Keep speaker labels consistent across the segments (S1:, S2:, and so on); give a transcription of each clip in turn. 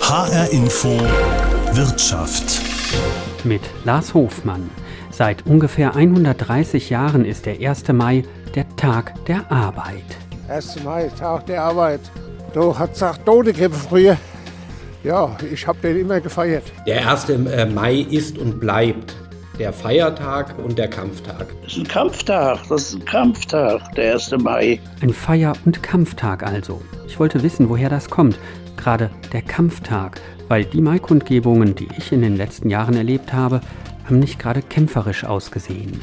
S1: HR Info Wirtschaft
S2: mit Lars Hofmann. Seit ungefähr 130 Jahren ist der 1. Mai der Tag der Arbeit.
S3: 1. Mai, Tag der Arbeit. Du hat gesagt Todegrippe früher. Ja, ich habe den immer gefeiert.
S4: Der 1. Äh, Mai ist und bleibt der Feiertag und der Kampftag.
S5: Das ist ein Kampftag, das ist ein Kampftag, der 1. Mai.
S2: Ein Feier- und Kampftag also. Ich wollte wissen, woher das kommt gerade der Kampftag, weil die Maikundgebungen, die ich in den letzten Jahren erlebt habe, haben nicht gerade kämpferisch ausgesehen.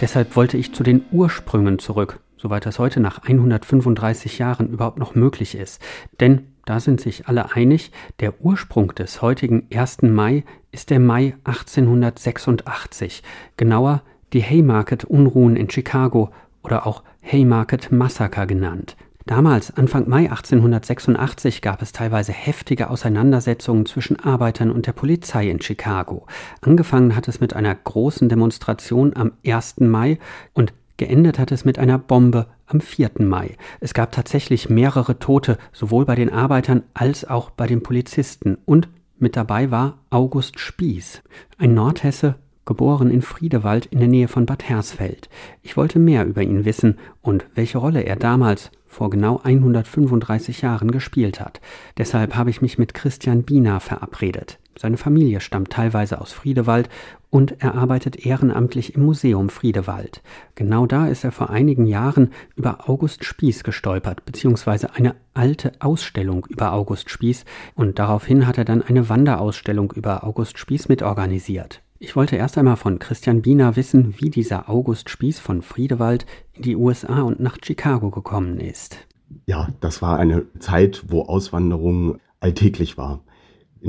S2: Deshalb wollte ich zu den Ursprüngen zurück, soweit das heute nach 135 Jahren überhaupt noch möglich ist. Denn da sind sich alle einig, der Ursprung des heutigen 1. Mai ist der Mai 1886, genauer die Haymarket-Unruhen in Chicago oder auch Haymarket-Massaker genannt. Damals, Anfang Mai 1886, gab es teilweise heftige Auseinandersetzungen zwischen Arbeitern und der Polizei in Chicago. Angefangen hat es mit einer großen Demonstration am 1. Mai und geendet hat es mit einer Bombe am 4. Mai. Es gab tatsächlich mehrere Tote, sowohl bei den Arbeitern als auch bei den Polizisten. Und mit dabei war August Spieß, ein Nordhesse, geboren in Friedewald in der Nähe von Bad Hersfeld. Ich wollte mehr über ihn wissen und welche Rolle er damals vor genau 135 Jahren gespielt hat. Deshalb habe ich mich mit Christian Biener verabredet. Seine Familie stammt teilweise aus Friedewald und er arbeitet ehrenamtlich im Museum Friedewald. Genau da ist er vor einigen Jahren über August Spieß gestolpert, beziehungsweise eine alte Ausstellung über August Spieß und daraufhin hat er dann eine Wanderausstellung über August Spieß mitorganisiert. Ich wollte erst einmal von Christian Biener wissen, wie dieser August Spieß von Friedewald in die USA und nach Chicago gekommen ist.
S6: Ja, das war eine Zeit, wo Auswanderung alltäglich war.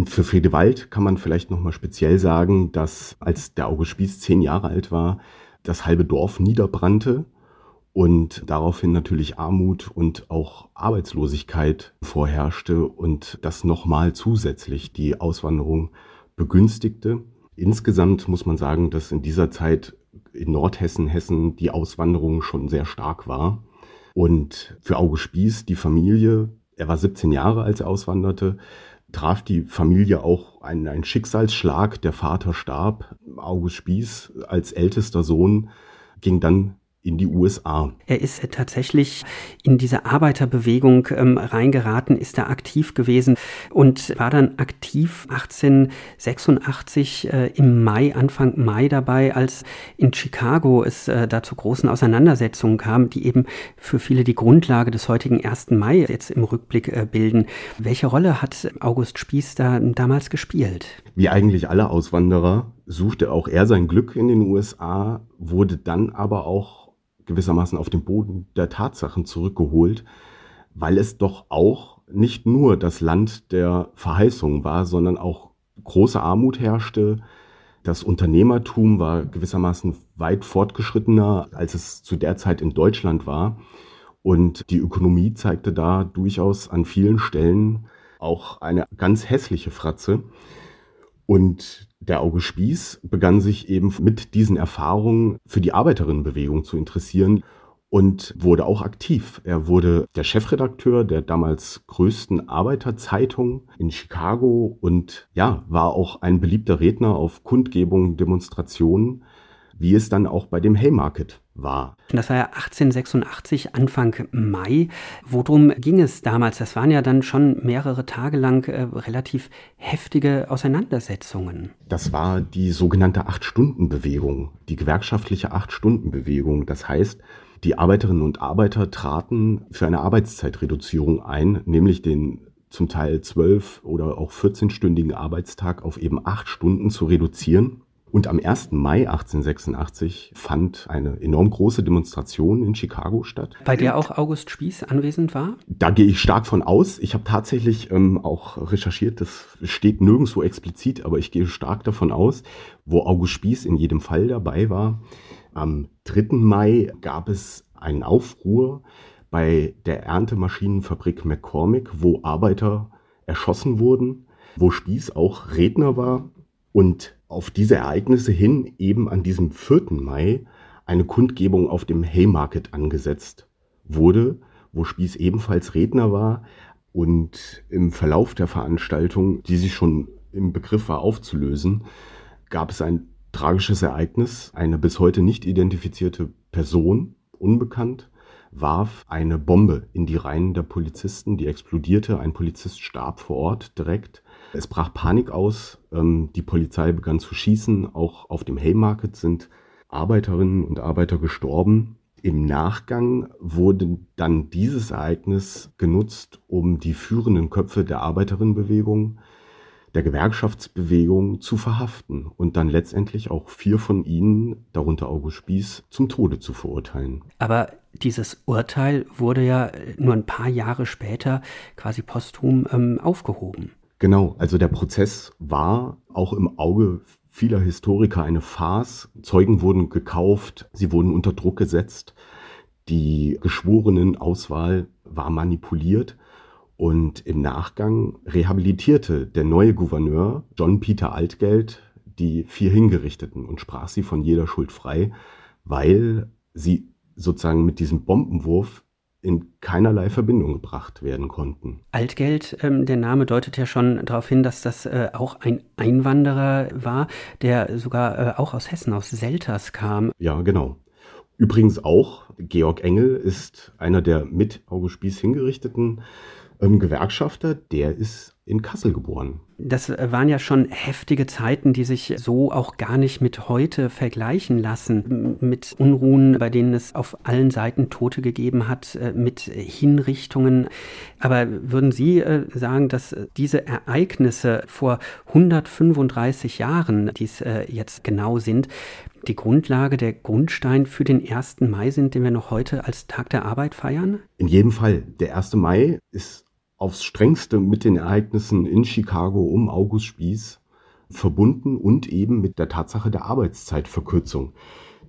S6: Für Friedewald kann man vielleicht nochmal speziell sagen, dass als der August Spieß zehn Jahre alt war, das halbe Dorf niederbrannte und daraufhin natürlich Armut und auch Arbeitslosigkeit vorherrschte und das nochmal zusätzlich die Auswanderung begünstigte. Insgesamt muss man sagen, dass in dieser Zeit in Nordhessen, Hessen die Auswanderung schon sehr stark war. Und für August Spieß, die Familie, er war 17 Jahre, als er auswanderte, traf die Familie auch einen, einen Schicksalsschlag. Der Vater starb. August Spieß als ältester Sohn ging dann in die USA.
S2: Er ist tatsächlich in diese Arbeiterbewegung ähm, reingeraten, ist da aktiv gewesen und war dann aktiv 1886 äh, im Mai, Anfang Mai dabei, als in Chicago es äh, da zu großen Auseinandersetzungen kam, die eben für viele die Grundlage des heutigen 1. Mai jetzt im Rückblick äh, bilden. Welche Rolle hat August Spieß da damals gespielt?
S6: Wie eigentlich alle Auswanderer suchte auch er sein Glück in den USA, wurde dann aber auch gewissermaßen auf den Boden der Tatsachen zurückgeholt, weil es doch auch nicht nur das Land der Verheißung war, sondern auch große Armut herrschte. Das Unternehmertum war gewissermaßen weit fortgeschrittener, als es zu der Zeit in Deutschland war. Und die Ökonomie zeigte da durchaus an vielen Stellen auch eine ganz hässliche Fratze. Und der Auge Spieß begann sich eben mit diesen Erfahrungen für die Arbeiterinnenbewegung zu interessieren und wurde auch aktiv. Er wurde der Chefredakteur der damals größten Arbeiterzeitung in Chicago und ja, war auch ein beliebter Redner auf Kundgebungen, Demonstrationen, wie es dann auch bei dem Haymarket war.
S2: Das war ja 1886, Anfang Mai. Worum ging es damals? Das waren ja dann schon mehrere Tage lang äh, relativ heftige Auseinandersetzungen.
S6: Das war die sogenannte Acht-Stunden-Bewegung, die gewerkschaftliche Acht-Stunden-Bewegung. Das heißt, die Arbeiterinnen und Arbeiter traten für eine Arbeitszeitreduzierung ein, nämlich den zum Teil zwölf oder auch 14-stündigen Arbeitstag auf eben acht Stunden zu reduzieren. Und am 1. Mai 1886 fand eine enorm große Demonstration in Chicago statt.
S2: Bei der auch August Spieß anwesend war?
S6: Da gehe ich stark von aus. Ich habe tatsächlich ähm, auch recherchiert, das steht nirgendwo explizit, aber ich gehe stark davon aus, wo August Spieß in jedem Fall dabei war. Am 3. Mai gab es einen Aufruhr bei der Erntemaschinenfabrik McCormick, wo Arbeiter erschossen wurden, wo Spieß auch Redner war und auf diese Ereignisse hin eben an diesem 4. Mai eine Kundgebung auf dem Haymarket angesetzt wurde, wo Spieß ebenfalls Redner war, Und im Verlauf der Veranstaltung, die sich schon im Begriff war aufzulösen, gab es ein tragisches Ereignis. Eine bis heute nicht identifizierte Person, unbekannt, warf eine Bombe in die Reihen der Polizisten, die explodierte. Ein Polizist starb vor Ort direkt. Es brach Panik aus. Ähm, die Polizei begann zu schießen. Auch auf dem Haymarket sind Arbeiterinnen und Arbeiter gestorben. Im Nachgang wurde dann dieses Ereignis genutzt, um die führenden Köpfe der Arbeiterinnenbewegung, der Gewerkschaftsbewegung zu verhaften und dann letztendlich auch vier von ihnen, darunter August Spieß, zum Tode zu verurteilen.
S2: Aber dieses Urteil wurde ja nur ein paar Jahre später quasi posthum ähm, aufgehoben.
S6: Genau, also der Prozess war auch im Auge vieler Historiker eine Farce. Zeugen wurden gekauft, sie wurden unter Druck gesetzt, die Geschworenenauswahl war manipuliert und im Nachgang rehabilitierte der neue Gouverneur John Peter Altgeld die vier Hingerichteten und sprach sie von jeder Schuld frei, weil sie sozusagen mit diesem Bombenwurf in keinerlei Verbindung gebracht werden konnten.
S2: Altgeld, ähm, der Name deutet ja schon darauf hin, dass das äh, auch ein Einwanderer war, der sogar äh, auch aus Hessen, aus Selters kam.
S6: Ja, genau. Übrigens auch, Georg Engel ist einer der mit August Spieß hingerichteten ähm, Gewerkschafter, der ist in Kassel geboren.
S2: Das waren ja schon heftige Zeiten, die sich so auch gar nicht mit heute vergleichen lassen. Mit Unruhen, bei denen es auf allen Seiten Tote gegeben hat, äh, mit Hinrichtungen. Aber würden Sie äh, sagen, dass diese Ereignisse vor 135 Jahren, die es äh, jetzt genau sind, die Grundlage, der Grundstein für den 1. Mai sind, den wir noch heute als Tag der Arbeit feiern?
S6: In jedem Fall. Der 1. Mai ist aufs strengste mit den Ereignissen in Chicago um August Spieß verbunden und eben mit der Tatsache der Arbeitszeitverkürzung.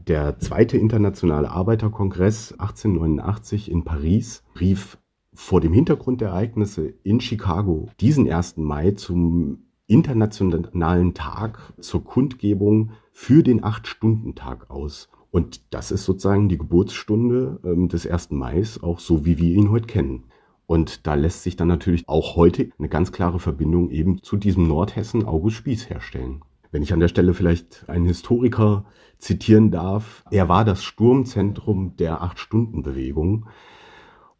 S6: Der zweite internationale Arbeiterkongress 1889 in Paris rief vor dem Hintergrund der Ereignisse in Chicago diesen 1. Mai zum internationalen Tag zur Kundgebung für den Acht-Stunden-Tag aus. Und das ist sozusagen die Geburtsstunde äh, des 1. Mai, auch so wie wir ihn heute kennen. Und da lässt sich dann natürlich auch heute eine ganz klare Verbindung eben zu diesem Nordhessen August Spieß herstellen. Wenn ich an der Stelle vielleicht einen Historiker zitieren darf, er war das Sturmzentrum der Acht-Stunden-Bewegung.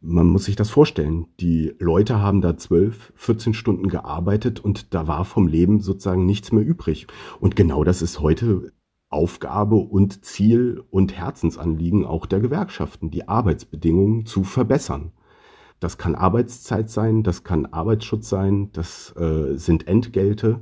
S6: Man muss sich das vorstellen. Die Leute haben da zwölf, 14 Stunden gearbeitet und da war vom Leben sozusagen nichts mehr übrig. Und genau das ist heute Aufgabe und Ziel und Herzensanliegen auch der Gewerkschaften, die Arbeitsbedingungen zu verbessern. Das kann Arbeitszeit sein, das kann Arbeitsschutz sein, das äh, sind Entgelte.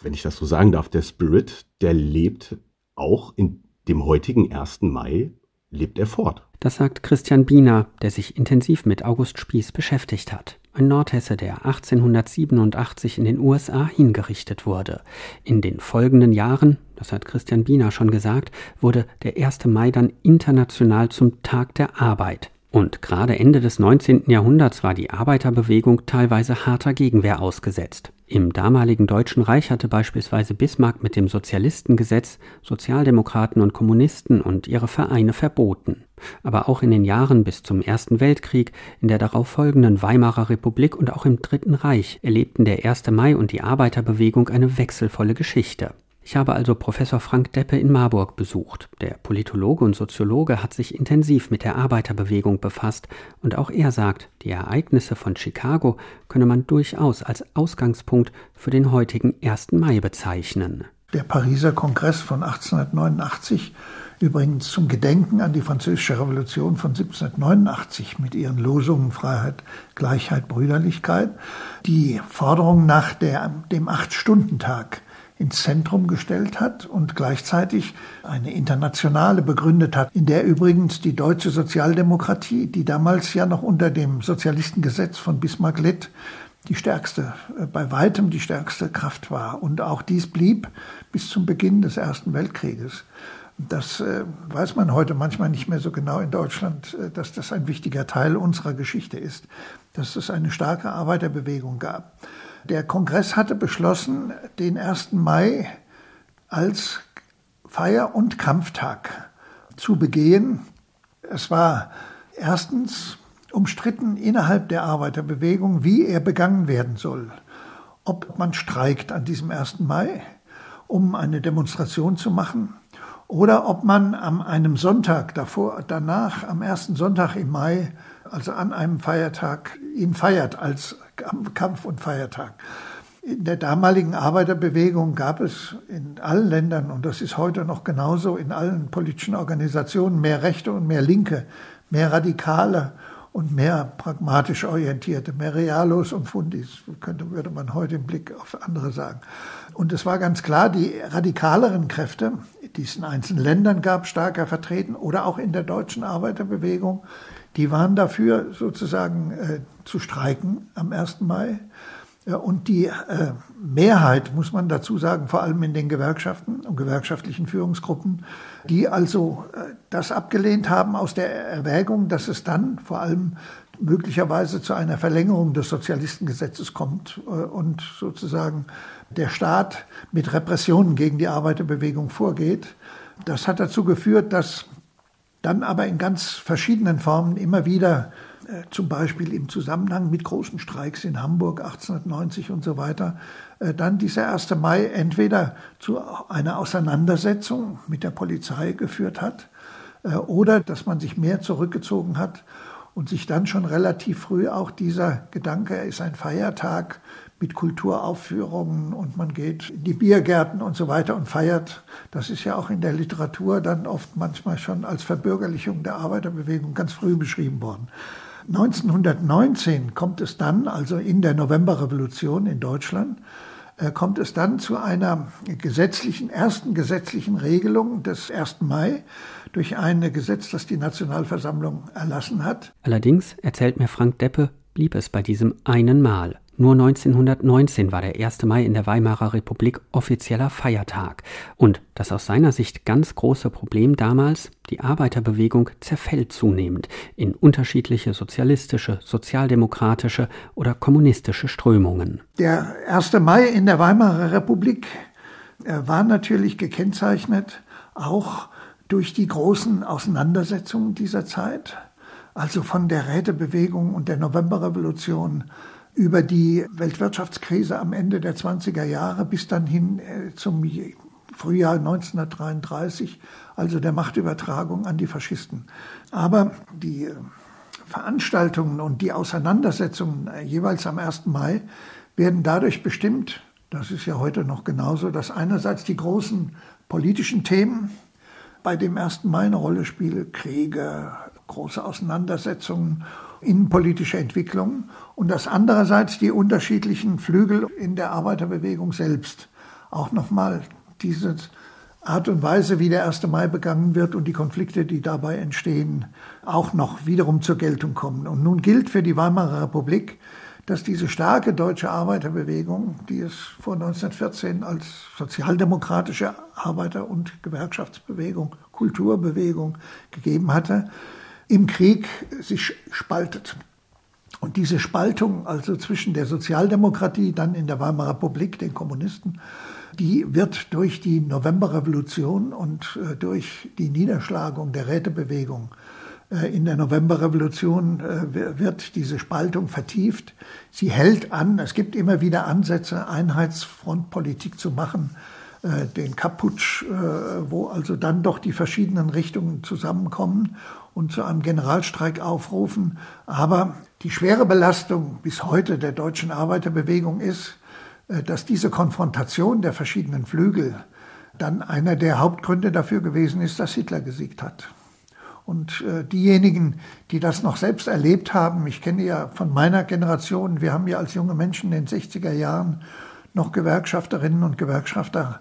S6: Wenn ich das so sagen darf, der Spirit, der lebt auch in dem heutigen 1. Mai, lebt er fort.
S2: Das sagt Christian Biener, der sich intensiv mit August Spieß beschäftigt hat. Ein Nordhesse, der 1887 in den USA hingerichtet wurde. In den folgenden Jahren, das hat Christian Biener schon gesagt, wurde der 1. Mai dann international zum Tag der Arbeit. Und gerade Ende des 19. Jahrhunderts war die Arbeiterbewegung teilweise harter Gegenwehr ausgesetzt. Im damaligen Deutschen Reich hatte beispielsweise Bismarck mit dem Sozialistengesetz Sozialdemokraten und Kommunisten und ihre Vereine verboten. Aber auch in den Jahren bis zum Ersten Weltkrieg, in der darauf folgenden Weimarer Republik und auch im Dritten Reich erlebten der 1. Mai und die Arbeiterbewegung eine wechselvolle Geschichte. Ich habe also Professor Frank Deppe in Marburg besucht. Der Politologe und Soziologe hat sich intensiv mit der Arbeiterbewegung befasst und auch er sagt, die Ereignisse von Chicago könne man durchaus als Ausgangspunkt für den heutigen 1. Mai bezeichnen.
S7: Der Pariser Kongress von 1889 übrigens zum Gedenken an die Französische Revolution von 1789 mit ihren Losungen Freiheit, Gleichheit, Brüderlichkeit, die Forderung nach der, dem Acht-Stunden-Tag ins Zentrum gestellt hat und gleichzeitig eine internationale begründet hat, in der übrigens die deutsche Sozialdemokratie, die damals ja noch unter dem Sozialistengesetz von Bismarck litt, die stärkste, äh, bei weitem die stärkste Kraft war. Und auch dies blieb bis zum Beginn des Ersten Weltkrieges. Das äh, weiß man heute manchmal nicht mehr so genau in Deutschland, äh, dass das ein wichtiger Teil unserer Geschichte ist, dass es eine starke Arbeiterbewegung gab. Der Kongress hatte beschlossen, den 1. Mai als Feier- und Kampftag zu begehen. Es war erstens umstritten innerhalb der Arbeiterbewegung, wie er begangen werden soll. Ob man streikt an diesem 1. Mai, um eine Demonstration zu machen, oder ob man an einem Sonntag davor, danach, am ersten Sonntag im Mai, also an einem Feiertag, ihn feiert als Kampf- und Feiertag. In der damaligen Arbeiterbewegung gab es in allen Ländern, und das ist heute noch genauso, in allen politischen Organisationen mehr Rechte und mehr Linke, mehr Radikale und mehr pragmatisch orientierte, mehr Realos und Fundis, könnte, würde man heute im Blick auf andere sagen. Und es war ganz klar, die radikaleren Kräfte, die es in einzelnen Ländern gab, stärker vertreten oder auch in der deutschen Arbeiterbewegung, die waren dafür sozusagen äh, zu streiken am 1. Mai. Und die äh, Mehrheit, muss man dazu sagen, vor allem in den Gewerkschaften und gewerkschaftlichen Führungsgruppen, die also äh, das abgelehnt haben aus der Erwägung, dass es dann vor allem möglicherweise zu einer Verlängerung des Sozialistengesetzes kommt äh, und sozusagen der Staat mit Repressionen gegen die Arbeiterbewegung vorgeht. Das hat dazu geführt, dass dann aber in ganz verschiedenen Formen immer wieder äh, zum Beispiel im Zusammenhang mit großen Streiks in Hamburg 1890 und so weiter, äh, dann dieser 1. Mai entweder zu einer Auseinandersetzung mit der Polizei geführt hat äh, oder dass man sich mehr zurückgezogen hat und sich dann schon relativ früh auch dieser Gedanke, er ist ein Feiertag mit Kulturaufführungen und man geht in die Biergärten und so weiter und feiert. Das ist ja auch in der Literatur dann oft manchmal schon als Verbürgerlichung der Arbeiterbewegung ganz früh beschrieben worden. 1919 kommt es dann, also in der Novemberrevolution in Deutschland, äh, kommt es dann zu einer gesetzlichen, ersten gesetzlichen Regelung des 1. Mai durch ein Gesetz, das die Nationalversammlung erlassen hat.
S2: Allerdings, erzählt mir Frank Deppe, blieb es bei diesem einen Mal. Nur 1919 war der 1. Mai in der Weimarer Republik offizieller Feiertag. Und das aus seiner Sicht ganz große Problem damals, die Arbeiterbewegung zerfällt zunehmend in unterschiedliche sozialistische, sozialdemokratische oder kommunistische Strömungen.
S7: Der 1. Mai in der Weimarer Republik war natürlich gekennzeichnet auch durch die großen Auseinandersetzungen dieser Zeit, also von der Rätebewegung und der Novemberrevolution über die Weltwirtschaftskrise am Ende der 20er Jahre bis dann hin äh, zum Frühjahr 1933, also der Machtübertragung an die Faschisten. Aber die äh, Veranstaltungen und die Auseinandersetzungen äh, jeweils am 1. Mai werden dadurch bestimmt, das ist ja heute noch genauso, dass einerseits die großen politischen Themen bei dem 1. Mai eine Rolle spielen, Kriege, große Auseinandersetzungen innenpolitische Entwicklung und dass andererseits die unterschiedlichen Flügel in der Arbeiterbewegung selbst auch nochmal diese Art und Weise, wie der 1. Mai begangen wird und die Konflikte, die dabei entstehen, auch noch wiederum zur Geltung kommen. Und nun gilt für die Weimarer Republik, dass diese starke deutsche Arbeiterbewegung, die es vor 1914 als sozialdemokratische Arbeiter- und Gewerkschaftsbewegung, Kulturbewegung gegeben hatte, im Krieg sich spaltet. Und diese Spaltung, also zwischen der Sozialdemokratie, dann in der Weimarer Republik, den Kommunisten, die wird durch die Novemberrevolution und äh, durch die Niederschlagung der Rätebewegung äh, in der Novemberrevolution äh, wird diese Spaltung vertieft. Sie hält an, es gibt immer wieder Ansätze, Einheitsfrontpolitik zu machen, den Kaputsch, wo also dann doch die verschiedenen Richtungen zusammenkommen und zu einem Generalstreik aufrufen. Aber die schwere Belastung bis heute der deutschen Arbeiterbewegung ist, äh, dass diese Konfrontation der verschiedenen Flügel dann einer der Hauptgründe dafür gewesen ist, dass Hitler gesiegt hat. Und äh, diejenigen, die das noch selbst erlebt haben, ich kenne ja von meiner Generation, wir haben ja als junge Menschen in den 60er Jahren noch Gewerkschafterinnen und Gewerkschafter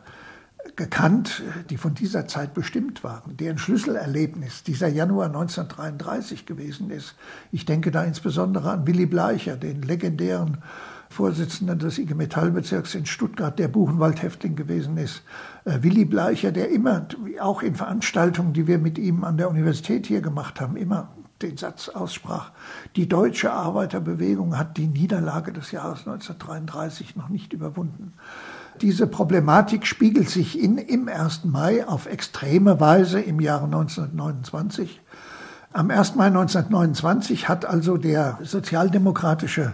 S7: gekannt, die von dieser Zeit bestimmt waren, deren Schlüsselerlebnis dieser Januar 1933 gewesen ist. Ich denke da insbesondere an Willy Bleicher, den legendären Vorsitzenden des IG Metallbezirks in Stuttgart, der Buchenwald-Häftling gewesen ist. Äh, Willy Bleicher, der immer, auch in Veranstaltungen, die wir mit ihm an der Universität hier gemacht haben, immer den Satz aussprach, die deutsche Arbeiterbewegung hat die Niederlage des Jahres 1933 noch nicht überwunden. Diese Problematik spiegelt sich in, im 1. Mai auf extreme Weise im Jahre 1929. Am 1. Mai 1929 hat also der sozialdemokratische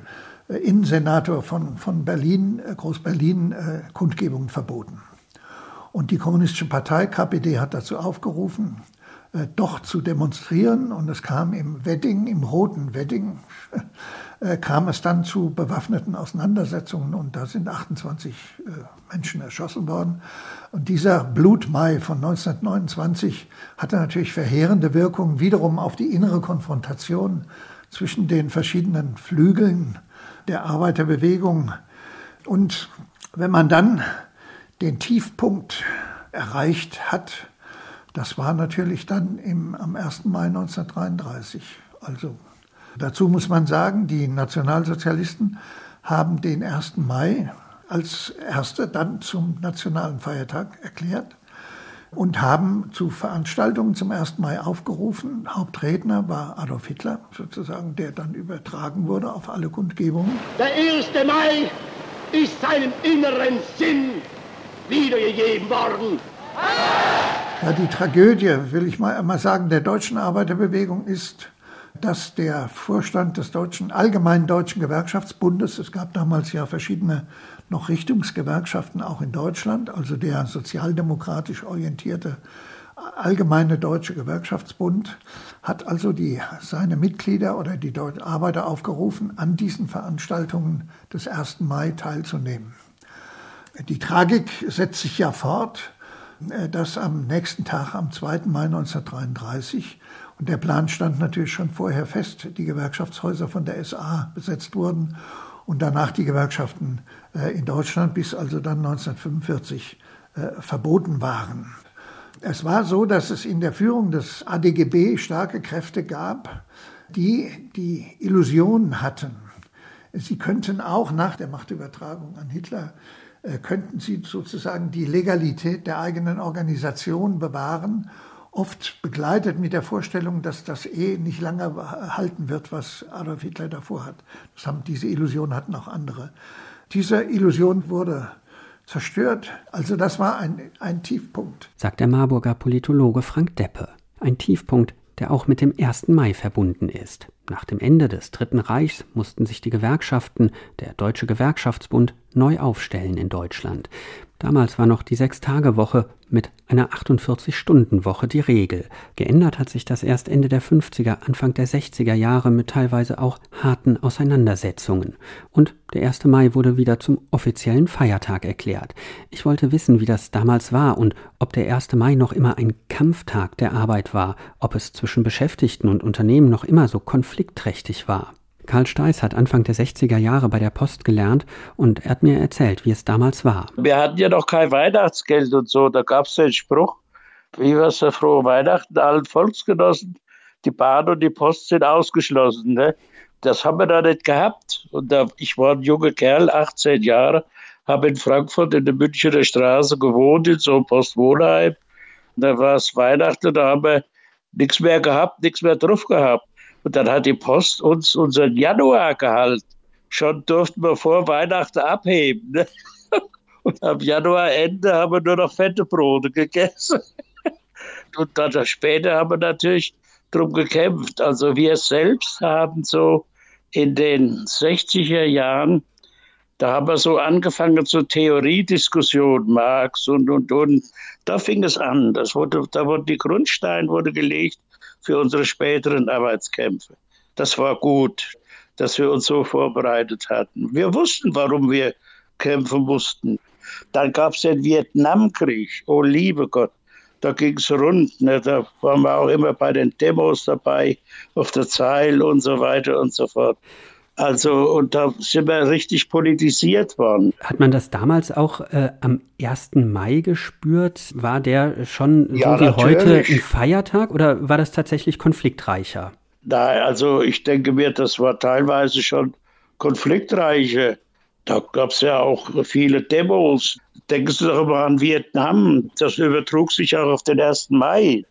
S7: äh, Innensenator von, von Berlin, äh, Groß-Berlin, äh, Kundgebungen verboten. Und die Kommunistische Partei, KPD, hat dazu aufgerufen, äh, doch zu demonstrieren. Und es kam im Wedding, im roten Wedding, äh, kam es dann zu bewaffneten Auseinandersetzungen und da sind 28 äh, Menschen erschossen worden. Und dieser Blutmai von 1929 hatte natürlich verheerende Wirkungen wiederum auf die innere Konfrontation zwischen den verschiedenen Flügeln der Arbeiterbewegung. Und wenn man dann den Tiefpunkt erreicht hat, das war natürlich dann im, am 1. Mai 1933. Also dazu muss man sagen, die Nationalsozialisten haben den 1. Mai als erster dann zum nationalen Feiertag erklärt und haben zu Veranstaltungen zum 1. Mai aufgerufen. Hauptredner war Adolf Hitler, sozusagen, der dann übertragen wurde auf alle Kundgebungen.
S8: Der 1. Mai ist seinem inneren Sinn wiedergegeben worden.
S7: Ja, die Tragödie, will ich mal, mal sagen, der deutschen Arbeiterbewegung ist, dass der Vorstand des deutschen, allgemeinen deutschen Gewerkschaftsbundes, es gab damals ja verschiedene noch Richtungsgewerkschaften auch in Deutschland, also der sozialdemokratisch orientierte allgemeine deutsche Gewerkschaftsbund hat also die, seine Mitglieder oder die Arbeiter aufgerufen, an diesen Veranstaltungen des 1. Mai teilzunehmen. Die Tragik setzt sich ja fort, äh, dass am nächsten Tag, am 2. Mai 1933, und der Plan stand natürlich schon vorher fest, die Gewerkschaftshäuser von der SA besetzt wurden und danach die Gewerkschaften äh, in Deutschland bis also dann 1945 äh, verboten waren. Es war so, dass es in der Führung des ADGB starke Kräfte gab, die die Illusion hatten, sie könnten auch nach der Machtübertragung an Hitler, könnten sie sozusagen die Legalität der eigenen Organisation bewahren oft begleitet mit der Vorstellung, dass das eh nicht lange halten wird, was Adolf Hitler davor hat. Das haben, diese Illusion hatten auch andere. Diese Illusion wurde zerstört. Also das war ein, ein Tiefpunkt.
S2: Sagt der Marburger Politologe Frank Deppe. Ein Tiefpunkt, der auch mit dem 1. Mai verbunden ist. Nach dem Ende des Dritten Reichs mussten sich die Gewerkschaften, der Deutsche Gewerkschaftsbund, neu aufstellen in Deutschland. Damals war noch die Sechstagewoche mit einer 48-Stunden-Woche die Regel. Geändert hat sich das erst Ende der 50er, Anfang der 60er Jahre mit teilweise auch harten Auseinandersetzungen. Und der 1. Mai wurde wieder zum offiziellen Feiertag erklärt. Ich wollte wissen, wie das damals war und ob der 1. Mai noch immer ein Kampftag der Arbeit war, ob es zwischen Beschäftigten und Unternehmen noch immer so konfliktträchtig war. Karl Steiß hat Anfang der 60er Jahre bei der Post gelernt und er hat mir erzählt, wie es damals war.
S5: Wir hatten ja noch kein Weihnachtsgeld und so. Da gab es den Spruch, wie war es frohe Weihnachten allen Volksgenossen. Die Bahn und die Post sind ausgeschlossen. Ne? Das haben wir da nicht gehabt. Und da, ich war ein junger Kerl, 18 Jahre, habe in Frankfurt in der Münchner Straße gewohnt, in so einem Postwohnheim. Da war es Weihnachten, da haben wir nichts mehr gehabt, nichts mehr drauf gehabt. Und dann hat die Post uns unseren Januar gehalten. Schon durften wir vor Weihnachten abheben. Ne? Und am Januarende haben wir nur noch fette Brote gegessen. Und dann später haben wir natürlich drum gekämpft. Also wir selbst haben so in den 60er Jahren, da haben wir so angefangen zur Theoriediskussion, Marx und, und, und. Da fing es an. Das wurde, da wurde die Grundstein wurde gelegt für unsere späteren Arbeitskämpfe. Das war gut, dass wir uns so vorbereitet hatten. Wir wussten, warum wir kämpfen mussten. Dann gab es den Vietnamkrieg. Oh, liebe Gott, da ging es rund. Ne? Da waren wir auch immer bei den Demos dabei, auf der Zeile und so weiter und so fort. Also, und da sind wir richtig politisiert worden.
S2: Hat man das damals auch äh, am 1. Mai gespürt? War der schon ja, so wie natürlich. heute ein Feiertag oder war das tatsächlich konfliktreicher?
S5: Nein, also ich denke mir, das war teilweise schon konfliktreicher. Da gab es ja auch viele Demos. Denken Sie doch mal an Vietnam. Das übertrug sich auch auf den 1. Mai.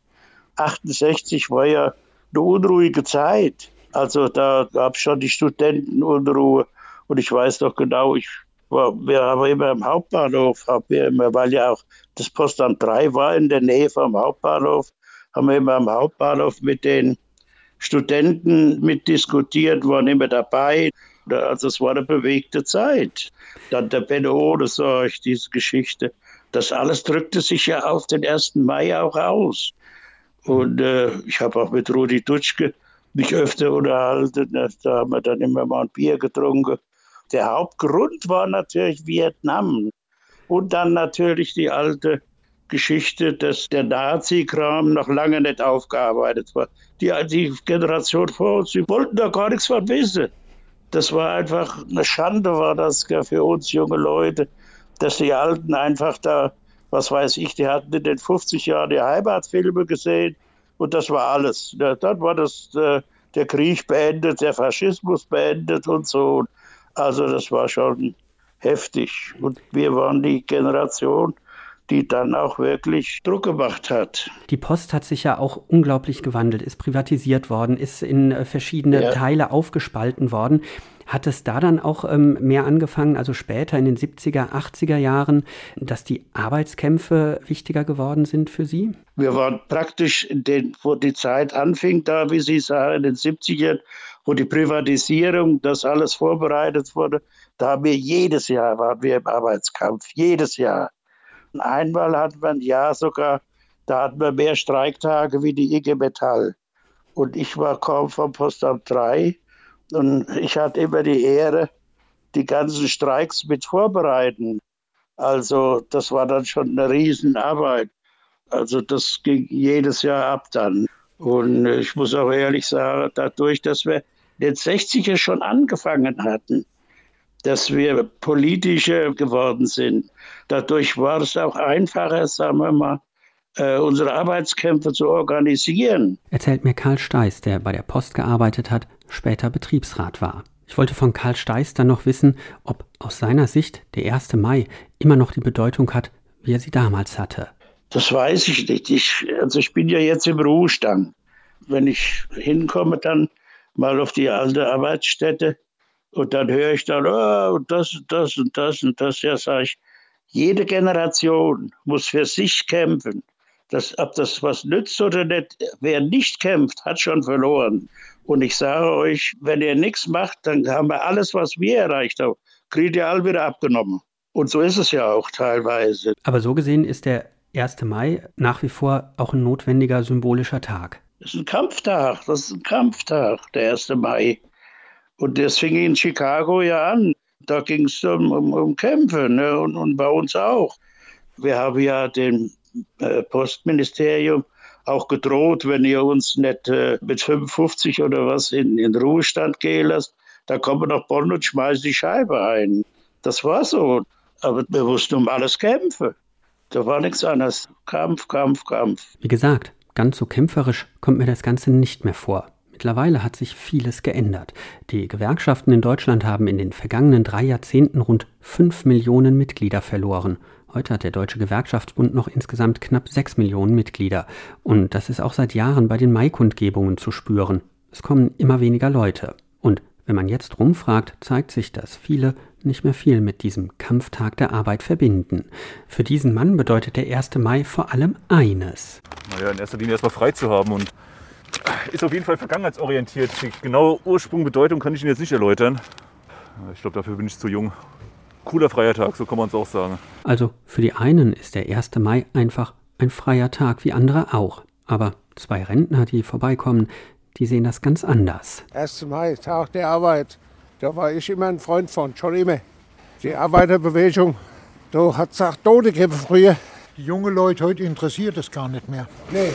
S5: 68 war ja eine unruhige Zeit. Also da gab es schon die Studentenunruhe. Und ich weiß doch genau, ich war, wir haben immer im Hauptbahnhof, haben wir immer, weil ja auch das Postamt 3 war in der Nähe vom Hauptbahnhof, haben wir immer am Hauptbahnhof mit den Studenten mitdiskutiert, waren immer dabei. Also es war eine bewegte Zeit. Dann der Benno ich diese Geschichte. Das alles drückte sich ja auf den 1. Mai auch aus. Und äh, ich habe auch mit Rudi Dutschke mich öfter unterhalten. Da haben wir dann immer mal ein Bier getrunken. Der Hauptgrund war natürlich Vietnam. Und dann natürlich die alte Geschichte, dass der Nazi-Kram noch lange nicht aufgearbeitet war. Die, die Generation vor uns, die wollten da gar nichts von wissen. Das war einfach eine Schande, war das für uns junge Leute, dass die Alten einfach da, was weiß ich, die hatten in den 50 Jahren die Heimatfilme gesehen und das war alles. Dann war das äh, der Krieg beendet, der Faschismus beendet und so. Also das war schon heftig. Und wir waren die Generation, die dann auch wirklich Druck gemacht hat.
S2: Die Post hat sich ja auch unglaublich gewandelt, ist privatisiert worden, ist in äh, verschiedene ja. Teile aufgespalten worden. Hat es da dann auch ähm, mehr angefangen, also später in den 70er, 80er Jahren, dass die Arbeitskämpfe wichtiger geworden sind für Sie?
S5: Wir waren praktisch, in den, wo die Zeit anfing, da, wie Sie sagen, in den 70ern, wo die Privatisierung, das alles vorbereitet wurde, da haben wir jedes Jahr waren wir im Arbeitskampf, jedes Jahr. Einmal hatten wir ein Jahr sogar, da hatten wir mehr Streiktage wie die IG Metall. Und ich war kaum vom Postamt 3 und ich hatte immer die Ehre, die ganzen Streiks mit vorbereiten. Also das war dann schon eine Riesenarbeit. Also das ging jedes Jahr ab dann. Und ich muss auch ehrlich sagen, dadurch, dass wir den 60er schon angefangen hatten, dass wir politischer geworden sind. Dadurch war es auch einfacher, sagen wir mal, äh, unsere Arbeitskämpfe zu organisieren.
S2: Erzählt mir Karl Steiß, der bei der Post gearbeitet hat, später Betriebsrat war. Ich wollte von Karl Steiß dann noch wissen, ob aus seiner Sicht der 1. Mai immer noch die Bedeutung hat, wie er sie damals hatte.
S5: Das weiß ich nicht. Ich, also ich bin ja jetzt im Ruhestand. Wenn ich hinkomme, dann mal auf die alte Arbeitsstätte, und dann höre ich dann, oh, und das und das und das und das. Ja, sage ich, jede Generation muss für sich kämpfen. Das, ob das was nützt oder nicht, wer nicht kämpft, hat schon verloren. Und ich sage euch, wenn ihr nichts macht, dann haben wir alles, was wir erreicht haben, kriegt ihr all wieder abgenommen. Und so ist es ja auch teilweise.
S2: Aber so gesehen ist der 1. Mai nach wie vor auch ein notwendiger symbolischer Tag.
S5: Das ist ein Kampftag, das ist ein Kampftag, der 1. Mai. Und das fing in Chicago ja an. Da ging es um, um, um, Kämpfe ne? und, und, bei uns auch. Wir haben ja dem äh, Postministerium auch gedroht, wenn ihr uns nicht äh, mit 55 oder was in, in Ruhestand gehen lasst, dann kommen wir nach Bonn und schmeißen die Scheibe ein. Das war so. Aber wir mussten um alles kämpfen. Da war nichts anderes. Kampf, Kampf, Kampf.
S2: Wie gesagt, ganz so kämpferisch kommt mir das Ganze nicht mehr vor. Mittlerweile hat sich vieles geändert. Die Gewerkschaften in Deutschland haben in den vergangenen drei Jahrzehnten rund fünf Millionen Mitglieder verloren. Heute hat der Deutsche Gewerkschaftsbund noch insgesamt knapp sechs Millionen Mitglieder. Und das ist auch seit Jahren bei den Maikundgebungen zu spüren. Es kommen immer weniger Leute. Und wenn man jetzt rumfragt, zeigt sich, dass viele nicht mehr viel mit diesem Kampftag der Arbeit verbinden. Für diesen Mann bedeutet der 1. Mai vor allem eines.
S9: Naja, in erster Linie erstmal frei zu haben und ist auf jeden Fall vergangenheitsorientiert. Die genaue Ursprung, Bedeutung kann ich Ihnen jetzt nicht erläutern. Ich glaube, dafür bin ich zu jung. Cooler freier Tag, so kann man es auch sagen.
S2: Also für die einen ist der 1. Mai einfach ein freier Tag, wie andere auch. Aber zwei Rentner, die vorbeikommen, die sehen das ganz anders.
S3: 1. Mai, Tag der Arbeit. Da war ich immer ein Freund von, schon immer. Die Arbeiterbewegung, da hat gesagt, Todegrippe früher.
S7: Die jungen Leute heute interessiert es gar nicht mehr.
S3: Nee,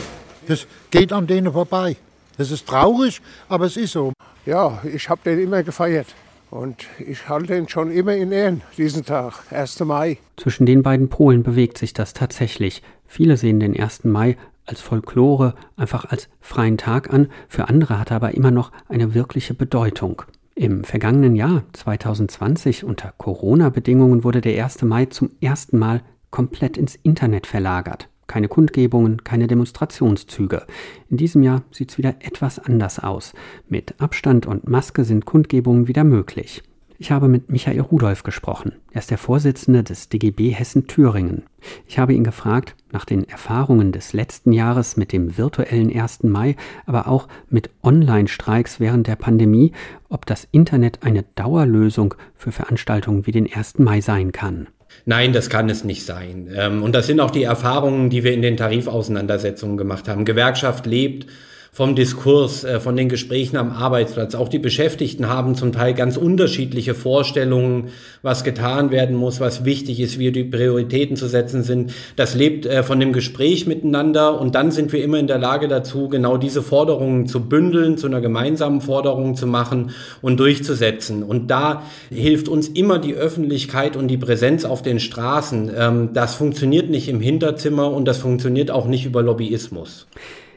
S7: das geht an denen vorbei. Das ist traurig, aber es ist so.
S3: Ja, ich habe den immer gefeiert. Und ich halte ihn schon immer in Ehren, diesen Tag, 1. Mai.
S2: Zwischen den beiden Polen bewegt sich das tatsächlich. Viele sehen den 1. Mai als Folklore, einfach als freien Tag an. Für andere hat er aber immer noch eine wirkliche Bedeutung. Im vergangenen Jahr, 2020, unter Corona-Bedingungen wurde der 1. Mai zum ersten Mal komplett ins Internet verlagert. Keine Kundgebungen, keine Demonstrationszüge. In diesem Jahr sieht es wieder etwas anders aus. Mit Abstand und Maske sind Kundgebungen wieder möglich. Ich habe mit Michael Rudolph gesprochen. Er ist der Vorsitzende des DGB Hessen-Thüringen. Ich habe ihn gefragt nach den Erfahrungen des letzten Jahres mit dem virtuellen 1. Mai, aber auch mit Online-Streiks während der Pandemie, ob das Internet eine Dauerlösung für Veranstaltungen wie den 1. Mai sein kann.
S4: Nein, das kann es nicht sein. Ähm, und das sind auch die Erfahrungen, die wir in den Tarifauseinandersetzungen gemacht haben. Gewerkschaft lebt vom Diskurs, äh, von den Gesprächen am Arbeitsplatz. Auch die Beschäftigten haben zum Teil ganz unterschiedliche Vorstellungen, was getan werden muss, was wichtig ist, wie die Prioritäten zu setzen sind. Das lebt äh, von dem Gespräch miteinander und dann sind wir immer in der Lage dazu, genau diese Forderungen zu bündeln, zu einer gemeinsamen Forderung zu machen und durchzusetzen. Und da hilft uns immer die Öffentlichkeit und die Präsenz auf den Straßen. Ähm, das funktioniert nicht im Hinterzimmer und das funktioniert auch nicht über Lobbyismus.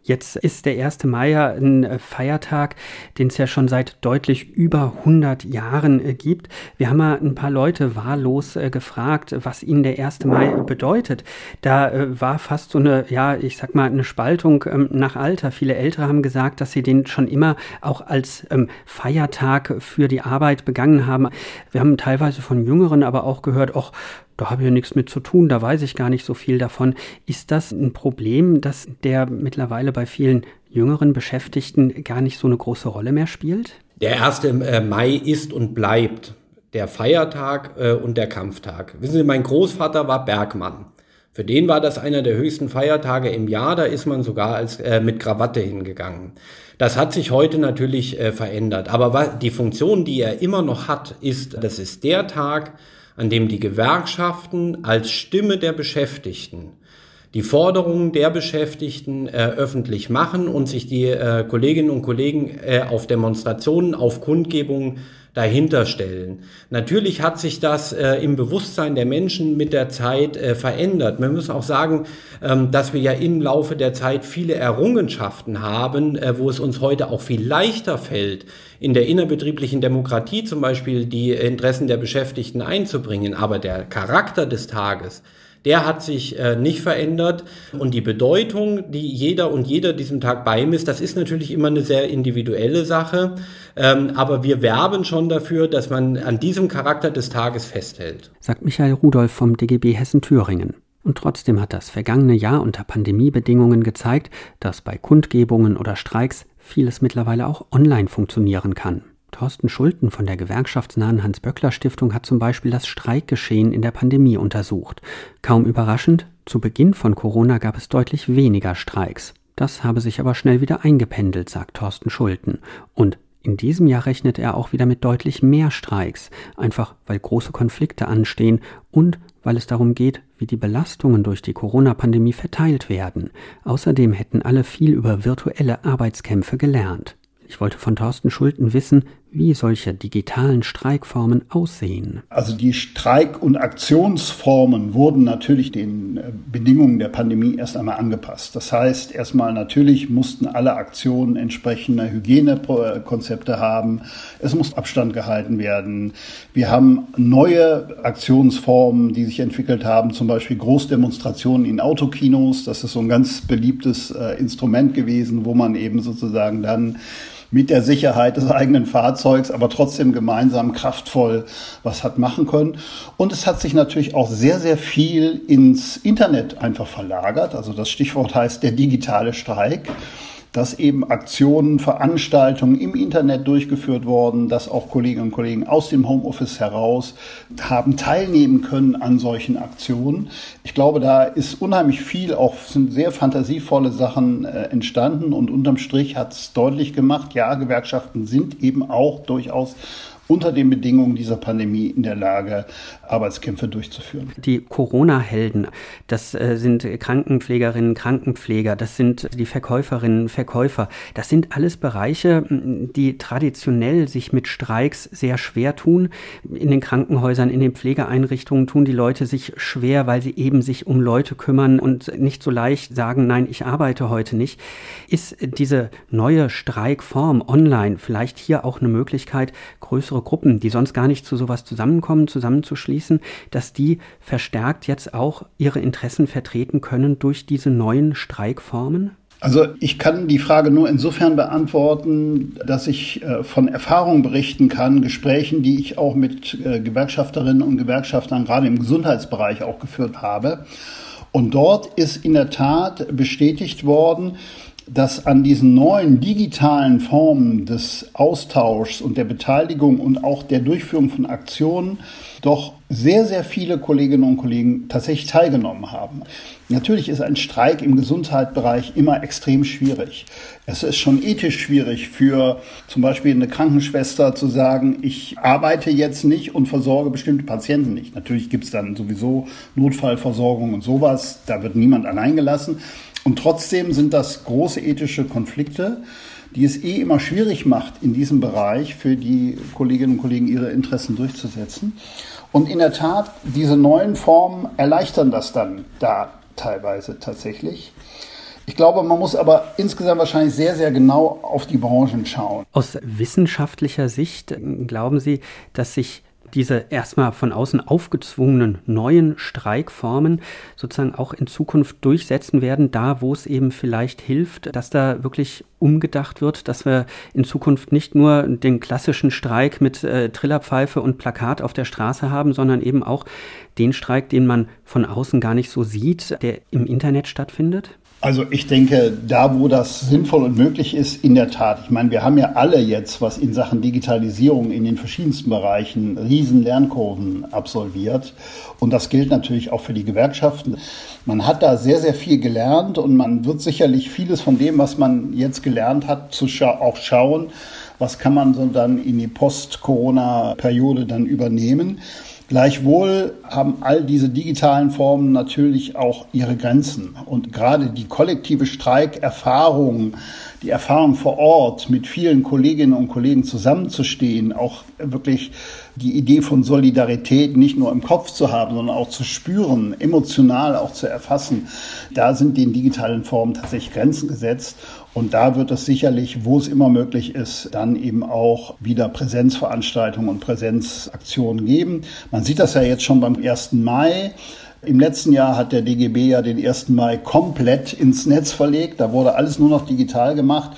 S2: Jetzt ist der 1. Mai ja ein äh, Feiertag, den es ja schon seit deutlich über 100 Jahren äh, gibt. Wir haben mal ein paar Leute wahllos äh, gefragt, was ihnen der 1. Mai bedeutet. Da war fast so eine, ja, ich sag mal, eine Spaltung ähm, nach Alter. Viele Ältere haben gesagt, dass sie den schon immer auch als ähm, Feiertag für die Arbeit begangen haben. Wir haben teilweise von Jüngeren aber auch gehört, auch da habe ich ja nichts mit zu tun, da weiß ich gar nicht so viel davon. Ist das ein Problem, dass der mittlerweile bei vielen jüngeren Beschäftigten gar nicht so eine große Rolle mehr spielt?
S4: Der 1. Äh, Mai ist und bleibt der Feiertag äh, und der Kampftag. Wissen Sie, mein Großvater war Bergmann. Für den war das einer der höchsten Feiertage im Jahr, da ist man sogar als, äh, mit Krawatte hingegangen. Das hat sich heute natürlich äh, verändert. Aber die Funktion, die er immer noch hat, ist, das ist der Tag, an dem die Gewerkschaften als Stimme der Beschäftigten die Forderungen der Beschäftigten äh, öffentlich machen und sich die äh, Kolleginnen und Kollegen äh, auf Demonstrationen, auf Kundgebungen dahinter stellen. Natürlich hat sich das äh, im Bewusstsein der Menschen mit der Zeit äh, verändert. Wir müssen auch sagen, ähm, dass wir ja im Laufe der Zeit viele Errungenschaften haben, äh, wo es uns heute auch viel leichter fällt, in der innerbetrieblichen Demokratie zum Beispiel die Interessen der Beschäftigten einzubringen. Aber der Charakter des Tages, der hat sich äh, nicht verändert. Und die Bedeutung, die jeder und jeder diesem Tag beimisst, das ist natürlich immer eine sehr individuelle Sache. Ähm, aber wir werben schon dafür, dass man an diesem Charakter des Tages festhält.
S2: Sagt Michael Rudolph vom DGB Hessen-Thüringen. Und trotzdem hat das vergangene Jahr unter Pandemiebedingungen gezeigt, dass bei Kundgebungen oder Streiks vieles mittlerweile auch online funktionieren kann. Thorsten Schulten von der gewerkschaftsnahen Hans-Böckler-Stiftung hat zum Beispiel das Streikgeschehen in der Pandemie untersucht. Kaum überraschend, zu Beginn von Corona gab es deutlich weniger Streiks. Das habe sich aber schnell wieder eingependelt, sagt Thorsten Schulten. Und in diesem Jahr rechnet er auch wieder mit deutlich mehr Streiks, einfach weil große Konflikte anstehen und weil es darum geht, wie die Belastungen durch die Corona-Pandemie verteilt werden. Außerdem hätten alle viel über virtuelle Arbeitskämpfe gelernt. Ich wollte von Thorsten Schulten wissen, wie solche digitalen Streikformen aussehen.
S10: Also die Streik- und Aktionsformen wurden natürlich den äh, Bedingungen der Pandemie erst einmal angepasst. Das heißt, erstmal natürlich mussten alle Aktionen entsprechende Hygienekonzepte haben. Es muss Abstand gehalten werden. Wir haben neue Aktionsformen, die sich entwickelt haben, zum Beispiel Großdemonstrationen in Autokinos. Das ist so ein ganz beliebtes äh, Instrument gewesen, wo man eben sozusagen dann mit der Sicherheit des eigenen Fahrzeugs, aber trotzdem gemeinsam kraftvoll was hat machen können. Und es hat sich natürlich auch sehr, sehr viel ins Internet einfach verlagert. Also das Stichwort heißt der digitale Streik dass eben Aktionen, Veranstaltungen im Internet durchgeführt worden, dass auch Kolleginnen und Kollegen aus dem Homeoffice heraus haben teilnehmen können an solchen Aktionen. Ich glaube, da ist unheimlich viel, auch sind sehr fantasievolle Sachen äh, entstanden und unterm Strich hat es deutlich gemacht, ja, Gewerkschaften sind eben auch durchaus unter den Bedingungen dieser Pandemie in der Lage, Arbeitskämpfe durchzuführen.
S2: Die Corona-Helden, das äh, sind Krankenpflegerinnen, Krankenpfleger, das sind die Verkäuferinnen, Verkäufer. Das sind alles Bereiche, die traditionell sich mit Streiks sehr schwer tun. In den Krankenhäusern, in den Pflegeeinrichtungen tun die Leute sich schwer, weil sie eben sich um Leute kümmern und nicht so leicht sagen, nein, ich arbeite heute nicht. Ist diese neue Streikform online vielleicht hier auch eine Möglichkeit, größere Gruppen, die sonst gar nicht zu sowas zusammenkommen, zusammenzuschließen, dass die verstärkt jetzt auch ihre Interessen vertreten können durch diese neuen Streikformen?
S10: Also ich kann die Frage nur insofern beantworten, dass ich äh, von Erfahrungen berichten kann, Gesprächen, die ich auch mit äh, Gewerkschafterinnen und Gewerkschaftern gerade im Gesundheitsbereich auch geführt habe. Und dort ist in der Tat bestätigt worden, dass an diesen neuen digitalen Formen des Austauschs und der Beteiligung und auch der Durchführung von Aktionen doch sehr, sehr viele Kolleginnen und Kollegen tatsächlich teilgenommen haben. Natürlich ist ein Streik im Gesundheitsbereich immer extrem schwierig. Es ist schon ethisch schwierig für zum Beispiel eine Krankenschwester zu sagen, ich arbeite jetzt nicht und versorge bestimmte Patienten nicht. Natürlich gibt es dann sowieso Notfallversorgung und sowas, da wird niemand allein gelassen. Und trotzdem sind das große ethische Konflikte, die es eh immer schwierig macht, in diesem Bereich für die Kolleginnen und Kollegen ihre Interessen durchzusetzen. Und in der Tat, diese neuen Formen erleichtern das dann da teilweise tatsächlich. Ich glaube, man muss aber insgesamt wahrscheinlich sehr, sehr genau auf die Branchen schauen.
S2: Aus wissenschaftlicher Sicht glauben Sie, dass sich diese erstmal von außen aufgezwungenen neuen Streikformen sozusagen auch in Zukunft durchsetzen werden, da wo es eben vielleicht hilft, dass da wirklich umgedacht wird, dass wir in Zukunft nicht nur den klassischen Streik mit äh, Trillerpfeife und Plakat auf der Straße haben, sondern eben auch den Streik, den man von außen gar nicht so sieht, der im Internet stattfindet?
S10: Also ich denke, da wo das sinnvoll und möglich ist, in der Tat. Ich meine, wir haben ja alle jetzt, was in Sachen Digitalisierung in den verschiedensten Bereichen, riesen Lernkurven absolviert. Und das gilt natürlich auch für die Gewerkschaften. Man hat da sehr, sehr viel gelernt und man wird sicherlich vieles von dem, was man jetzt gelernt hat, zu scha auch schauen, was kann man so dann in die Post-Corona-Periode dann übernehmen. Gleichwohl haben all diese digitalen Formen natürlich auch ihre Grenzen. Und gerade die kollektive Streikerfahrung, die Erfahrung vor Ort, mit vielen Kolleginnen und Kollegen zusammenzustehen, auch wirklich die Idee von Solidarität nicht nur im Kopf zu haben, sondern auch zu spüren, emotional auch zu erfassen, da sind den digitalen Formen tatsächlich Grenzen gesetzt. Und da wird es sicherlich, wo es immer möglich ist, dann eben auch wieder Präsenzveranstaltungen und Präsenzaktionen geben. Man sieht das ja jetzt schon beim 1. Mai. Im letzten Jahr hat der DGB ja den 1. Mai komplett ins Netz verlegt. Da wurde alles nur noch digital gemacht.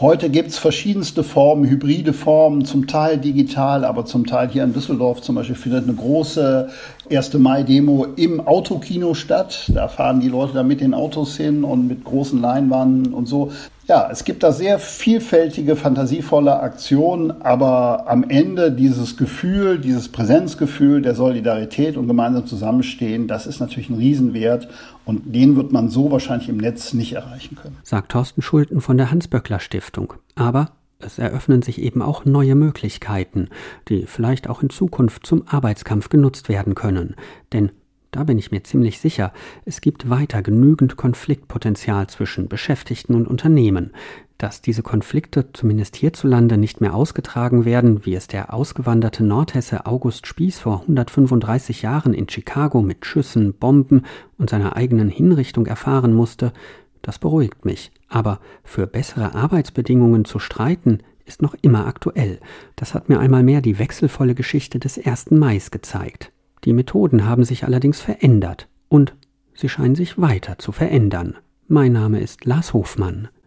S10: Heute gibt es verschiedenste Formen, hybride Formen, zum Teil digital, aber zum Teil hier in Düsseldorf zum Beispiel findet eine große 1. Mai-Demo im Autokino statt. Da fahren die Leute da mit den Autos hin und mit großen Leinwanden und so. Ja, es gibt da sehr vielfältige, fantasievolle Aktionen, aber am Ende dieses Gefühl, dieses Präsenzgefühl der Solidarität und gemeinsam zusammenstehen, das ist natürlich ein Riesenwert und den wird man so wahrscheinlich im Netz nicht erreichen können.
S2: Sagt Thorsten Schulten von der Hans-Böckler Stiftung. Aber es eröffnen sich eben auch neue Möglichkeiten, die vielleicht auch in Zukunft zum Arbeitskampf genutzt werden können. Denn da bin ich mir ziemlich sicher, es gibt weiter genügend Konfliktpotenzial zwischen Beschäftigten und Unternehmen. Dass diese Konflikte zumindest hierzulande nicht mehr ausgetragen werden, wie es der ausgewanderte Nordhesse August Spieß vor 135 Jahren in Chicago mit Schüssen, Bomben und seiner eigenen Hinrichtung erfahren musste, das beruhigt mich. Aber für bessere Arbeitsbedingungen zu streiten, ist noch immer aktuell. Das hat mir einmal mehr die wechselvolle Geschichte des 1. Mai gezeigt. Die Methoden haben sich allerdings verändert und sie scheinen sich weiter zu verändern. Mein Name ist Lars Hofmann.